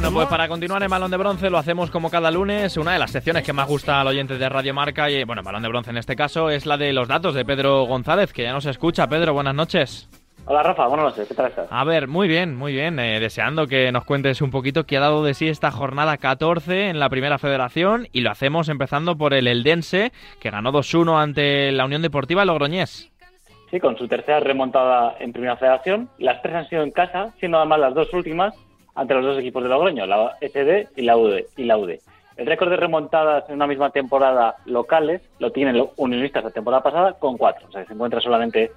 Bueno, pues para continuar en Balón de Bronce lo hacemos como cada lunes. Una de las secciones que más gusta al oyente de Radio Marca, y bueno, Balón de Bronce en este caso, es la de los datos de Pedro González, que ya nos escucha. Pedro, buenas noches. Hola Rafa, buenas noches, ¿qué tal estás? A ver, muy bien, muy bien. Eh, deseando que nos cuentes un poquito qué ha dado de sí esta jornada 14 en la primera federación y lo hacemos empezando por el Eldense, que ganó 2-1 ante la Unión Deportiva Logroñés. Sí, con su tercera remontada en primera federación. Las tres han sido en casa, siendo además las dos últimas ante los dos equipos de Logroño, la SD y la UD. Y la UD. El récord de remontadas en una misma temporada locales lo tienen los unionistas la temporada pasada con cuatro, o sea que se encuentra solamente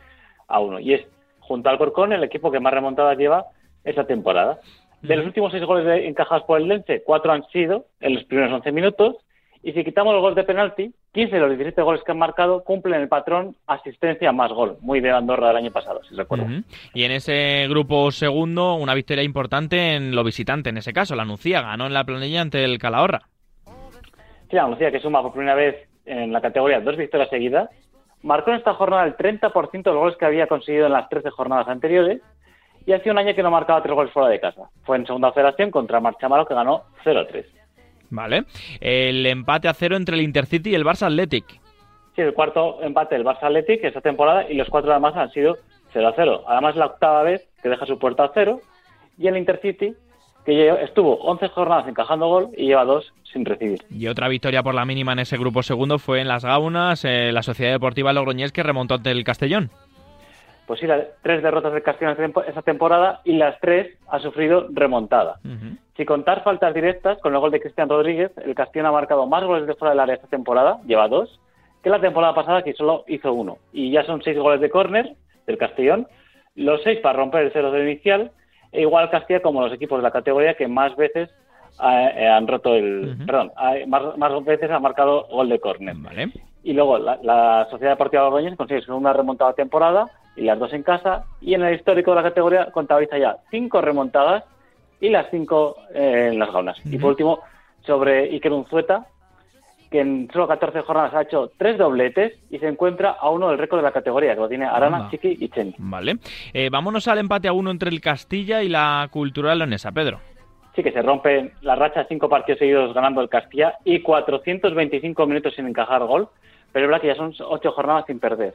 a uno. Y es, junto al Corcón, el equipo que más remontadas lleva esa temporada. De los últimos seis goles de, encajados por el Lense, cuatro han sido en los primeros 11 minutos y si quitamos los goles de penalti, 15 de los 17 goles que han marcado cumplen el patrón asistencia más gol, muy de Andorra del año pasado, si recuerdo. Y en ese grupo segundo, una victoria importante en lo visitante, en ese caso, la Nucía ganó en la planilla ante el Calahorra. Sí, la Nucía que suma por primera vez en la categoría dos victorias seguidas, marcó en esta jornada el 30% de los goles que había conseguido en las 13 jornadas anteriores y hace un año que no marcaba tres goles fuera de casa. Fue en segunda federación contra Marchamalo que ganó 0-3. Vale. El empate a cero entre el Intercity y el Barça Athletic. Sí, el cuarto empate del Barça Athletic esta temporada y los cuatro además han sido 0 a 0. Además, la octava vez que deja su puerta a cero y el Intercity que estuvo 11 jornadas encajando gol y lleva dos sin recibir. Y otra victoria por la mínima en ese grupo segundo fue en Las Gaunas, eh, la Sociedad Deportiva Logroñés que remontó ante el Castellón. Pues sí, tres derrotas del Castellón esa temporada y las tres ha sufrido remontada. Si contar faltas directas, con el gol de Cristian Rodríguez, el Castellón ha marcado más goles de fuera del área esta temporada, lleva dos, que la temporada pasada que solo hizo uno. Y ya son seis goles de córner del Castellón, los seis para romper el cero de inicial, e igual Castilla como los equipos de la categoría que más veces eh, han roto el... Perdón, más, veces ha marcado gol de córner. Y luego la, Sociedad Deportiva Borgoñés consigue una remontada temporada y las dos en casa. Y en el histórico de la categoría contabiliza ya cinco remontadas y las cinco eh, en las gaunas. Y por último, sobre Iker Unzueta, que en solo 14 jornadas ha hecho tres dobletes y se encuentra a uno del récord de la categoría, que lo tiene Arana, Chiqui y Chen. Vale. Eh, vámonos al empate a uno entre el Castilla y la Cultural Leonesa, Pedro. Sí, que se rompe la racha cinco partidos seguidos ganando el Castilla y 425 minutos sin encajar gol, pero es verdad que ya son ocho jornadas sin perder.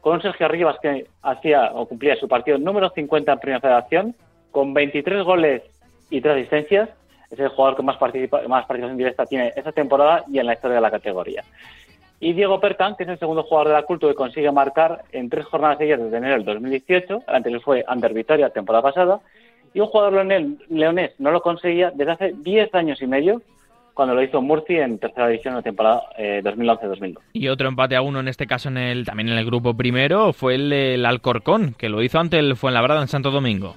Con Sergio Arribas que hacía o cumplía su partido número 50 en Primera Federación, con 23 goles y tres asistencias. Es el jugador que más, participa, más participación directa tiene esta temporada y en la historia de la categoría. Y Diego Percan, que es el segundo jugador de la culto que consigue marcar en tres jornadas seguidas desde enero del 2018. El anterior fue Ander Vitoria, temporada pasada. Y un jugador leonés no lo conseguía desde hace 10 años y medio, cuando lo hizo Murci en tercera división la temporada 2011-2012. Eh, y otro empate a uno, en este caso en el, también en el grupo primero, fue el, el Alcorcón, que lo hizo ante el Fuenlabrada en Santo Domingo.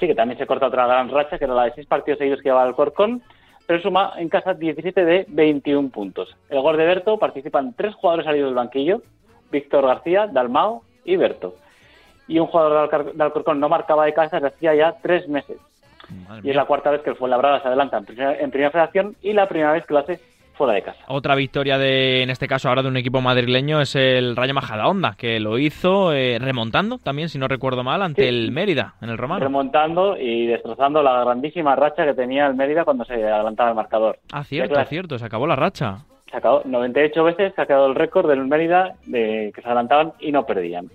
Sí, que también se corta otra gran racha, que era la de seis partidos seguidos que llevaba el Corcón, pero suma en casa 17 de 21 puntos. El gol de Berto participan tres jugadores salidos del banquillo, Víctor García, Dalmao y Berto. Y un jugador de Alcorcón no marcaba de casa desde hacía ya tres meses. y es la cuarta vez que el Fuenlabrada se adelanta en en primera federación y la primera vez que lo hace de casa. Otra victoria de, en este caso ahora de un equipo madrileño es el Rayo Majadahonda, que lo hizo eh, remontando también, si no recuerdo mal, ante el Mérida en el Romano. Remontando y destrozando la grandísima racha que tenía el Mérida cuando se adelantaba el marcador. Ah, cierto, cierto, se acabó la racha. Se acabó 98 veces, se ha quedado el récord del Mérida de que se adelantaban y no perdían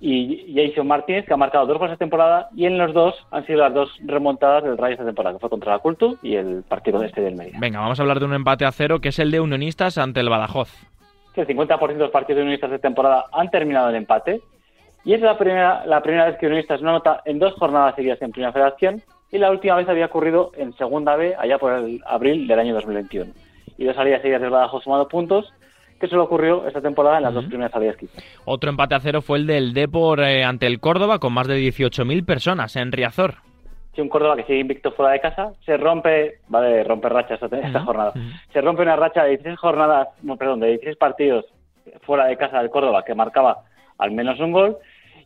y Jason Martínez, que ha marcado dos goles esta temporada, y en los dos han sido las dos remontadas del Rayo esta temporada, que fue contra la Cultu y el partido de este del Mérida. Venga, vamos a hablar de un empate a cero, que es el de Unionistas ante el Badajoz. el 50% de los partidos de Unionistas de temporada han terminado en empate, y es la primera, la primera vez que Unionistas no anota en dos jornadas seguidas en Primera Federación, y la última vez había ocurrido en Segunda B, allá por el abril del año 2021. Y dos salidas seguidas del Badajoz sumando puntos, que solo ocurrió esta temporada en las dos primeras salidas que Otro empate a cero fue el del Depor eh, ante el Córdoba con más de 18.000 personas en Riazor. Sí, un Córdoba que sigue invicto fuera de casa, se rompe, vale, romper racha esta, jornada, se rompe una racha de 16 jornadas, no, perdón, de 16 partidos fuera de casa del Córdoba que marcaba al menos un gol.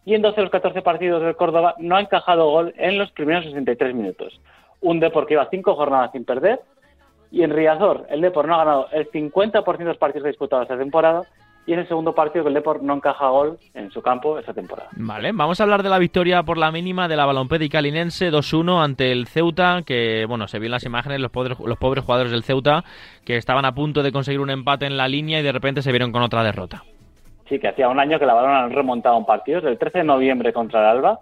Y en 12 de los 14 partidos del Córdoba no ha encajado gol en los primeros 63 minutos. Un Depor que iba cinco jornadas sin perder y en Riazor, el Depor no ha ganado el 50% de los partidos disputados esta temporada y es el segundo partido que el Deport no encaja gol en su campo esta temporada. Vale, vamos a hablar de la victoria por la mínima de la Balompédica Linense 2-1 ante el Ceuta, que bueno, se vio en las imágenes los pobres, los pobres jugadores del Ceuta que estaban a punto de conseguir un empate en la línea y de repente se vieron con otra derrota. Sí, que hacía un año que la Balón han remontado un partido, el 13 de noviembre contra el Alba,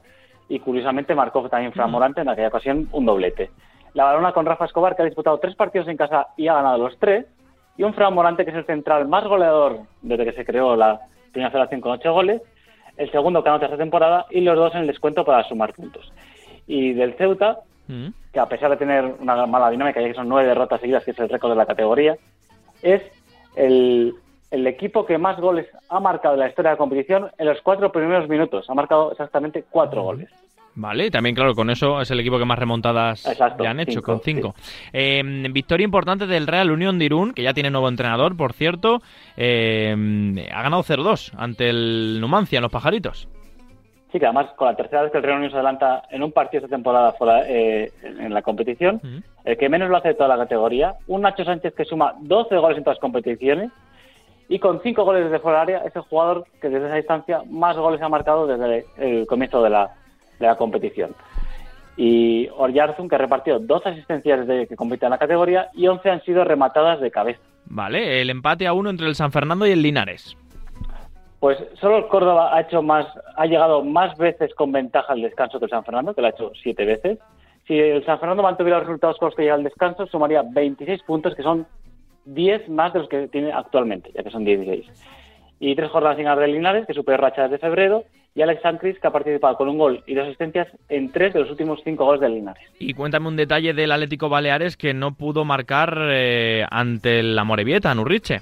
y curiosamente marcó también Fran Morante en aquella ocasión un doblete. La Balona con Rafa Escobar, que ha disputado tres partidos en casa y ha ganado los tres, y un Fran Morante que es el central más goleador desde que se creó la primera federación con ocho goles, el segundo que anota esta temporada y los dos en el descuento para sumar puntos. Y del Ceuta, mm. que a pesar de tener una mala dinámica, ya que son nueve derrotas seguidas, que es el récord de la categoría, es el, el equipo que más goles ha marcado en la historia de la competición en los cuatro primeros minutos. Ha marcado exactamente cuatro goles. Vale, también claro, con eso es el equipo que más remontadas ya han hecho, con cinco. Eh, victoria importante del Real Unión de Irún, que ya tiene nuevo entrenador, por cierto. Eh, ha ganado 0-2 ante el Numancia en los pajaritos. Sí, que además con la tercera vez que el Real Unión se adelanta en un partido esta temporada fuera, eh, en la competición, el que menos lo hace de toda la categoría, un Nacho Sánchez que suma 12 goles en todas las competiciones y con 5 goles desde fuera del área es el jugador que desde esa distancia más goles ha marcado desde el comienzo de la, de la competición. Y Orjarzun, que ha repartido dos asistencias desde que compite en la categoría y 11 han sido rematadas de cabeza. Vale, el empate a uno entre el San Fernando y el Linares. Pues solo el Córdoba ha hecho más, ha llegado más veces con ventaja al descanso que el San Fernando, que lo ha hecho siete veces. Si el San Fernando mantuviera los resultados con los que llega al descanso, sumaría 26 puntos, que son 10 más de los que tiene actualmente, ya que son 16. Y tres jornadas sin ganar de Linares, que superó racha desde febrero, y Alex Sancris, que ha participado con un gol y dos asistencias en tres de los últimos cinco goles del Linares. Y cuéntame un detalle del Atlético Baleares que no pudo marcar eh, ante la Morevieta, Nurriche.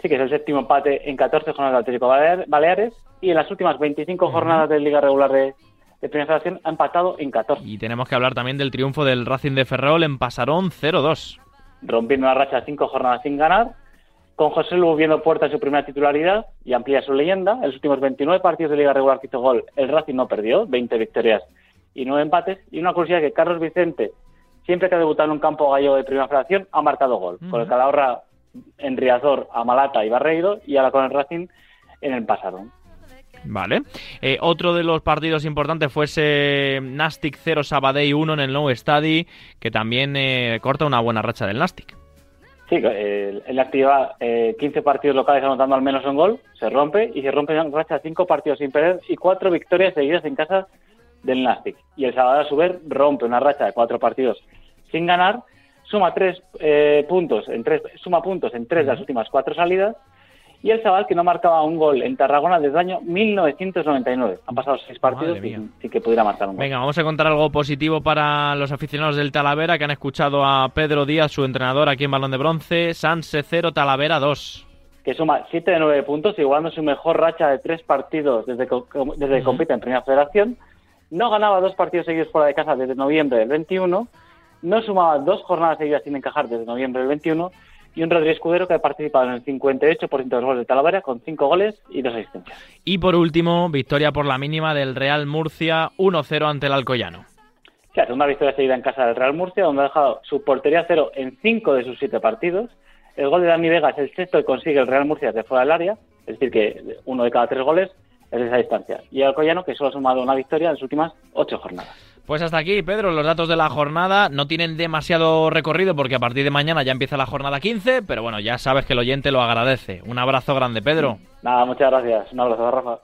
Sí, que es el séptimo empate en 14 jornadas del Atlético Baleares y en las últimas 25 jornadas de Liga Regular de, de Primera Federación ha empatado en 14. Y tenemos que hablar también del triunfo del Racing de Ferrol en Pasarón 0-2. Rompiendo una racha de cinco jornadas sin ganar con José Lugo viendo puerta en su primera titularidad y amplía su leyenda. En los últimos 29 partidos de Liga Regular que hizo gol, el Racing no perdió, 20 victorias y 9 empates. Y una curiosidad que Carlos Vicente, siempre que ha debutado en un campo gallego de primera federación, ha marcado gol. Con el Calahorra en Riazor, a Malata y Barreiro, y ahora con el Racing en el pasado. Vale. Eh, otro de los partidos importantes fue ese Nastic 0 Sabadell 1 en el Nou Stadi, que también eh, corta una buena racha del Nastic. Sí, él eh, activa eh, 15 partidos locales anotando al menos un gol, se rompe y se rompe en racha 5 partidos sin perder y 4 victorias seguidas en casa del Nastic. Y el sábado a su vez rompe una racha de 4 partidos sin ganar, suma tres eh, puntos en tres, suma puntos en tres de las últimas 4 salidas y el chaval que no marcaba un gol en Tarragona desde el año 1999. Han pasado seis partidos y que pudiera marcar un gol. Venga, vamos a contar algo positivo para los aficionados del Talavera que han escuchado a Pedro Díaz, su entrenador aquí en Balón de Bronce. Sanse 0, Talavera 2 que suma 7 de 9 puntos, igualando su mejor racha de tres partidos desde que, desde que compite en Primera Federación. No ganaba dos partidos seguidos fuera de casa desde noviembre del 21. No sumaba dos jornadas seguidas sin encajar desde noviembre del 21 y un Rodríguez Escudero que ha participado en el 58% de los goles de Talavera con 5 goles y 2 asistencias. Y por último, victoria por la mínima del Real Murcia 1-0 ante el Alcoyano. Sí, hace una victoria seguida en casa del Real Murcia, donde ha dejado su portería cero en 5 de sus 7 partidos. El gol de Dani Vega es el sexto que consigue el Real Murcia de fuera del área, es decir, que uno de cada tres goles es de esa distancia. Y el Alcoyano, que solo ha sumado una victoria en las últimas 8 jornadas. Pues hasta aquí, Pedro, los datos de la jornada no tienen demasiado recorrido porque a partir de mañana ya empieza la jornada 15, pero bueno, ya sabes que el oyente lo agradece. Un abrazo grande, Pedro. Nada, muchas gracias. Un abrazo, Rafa.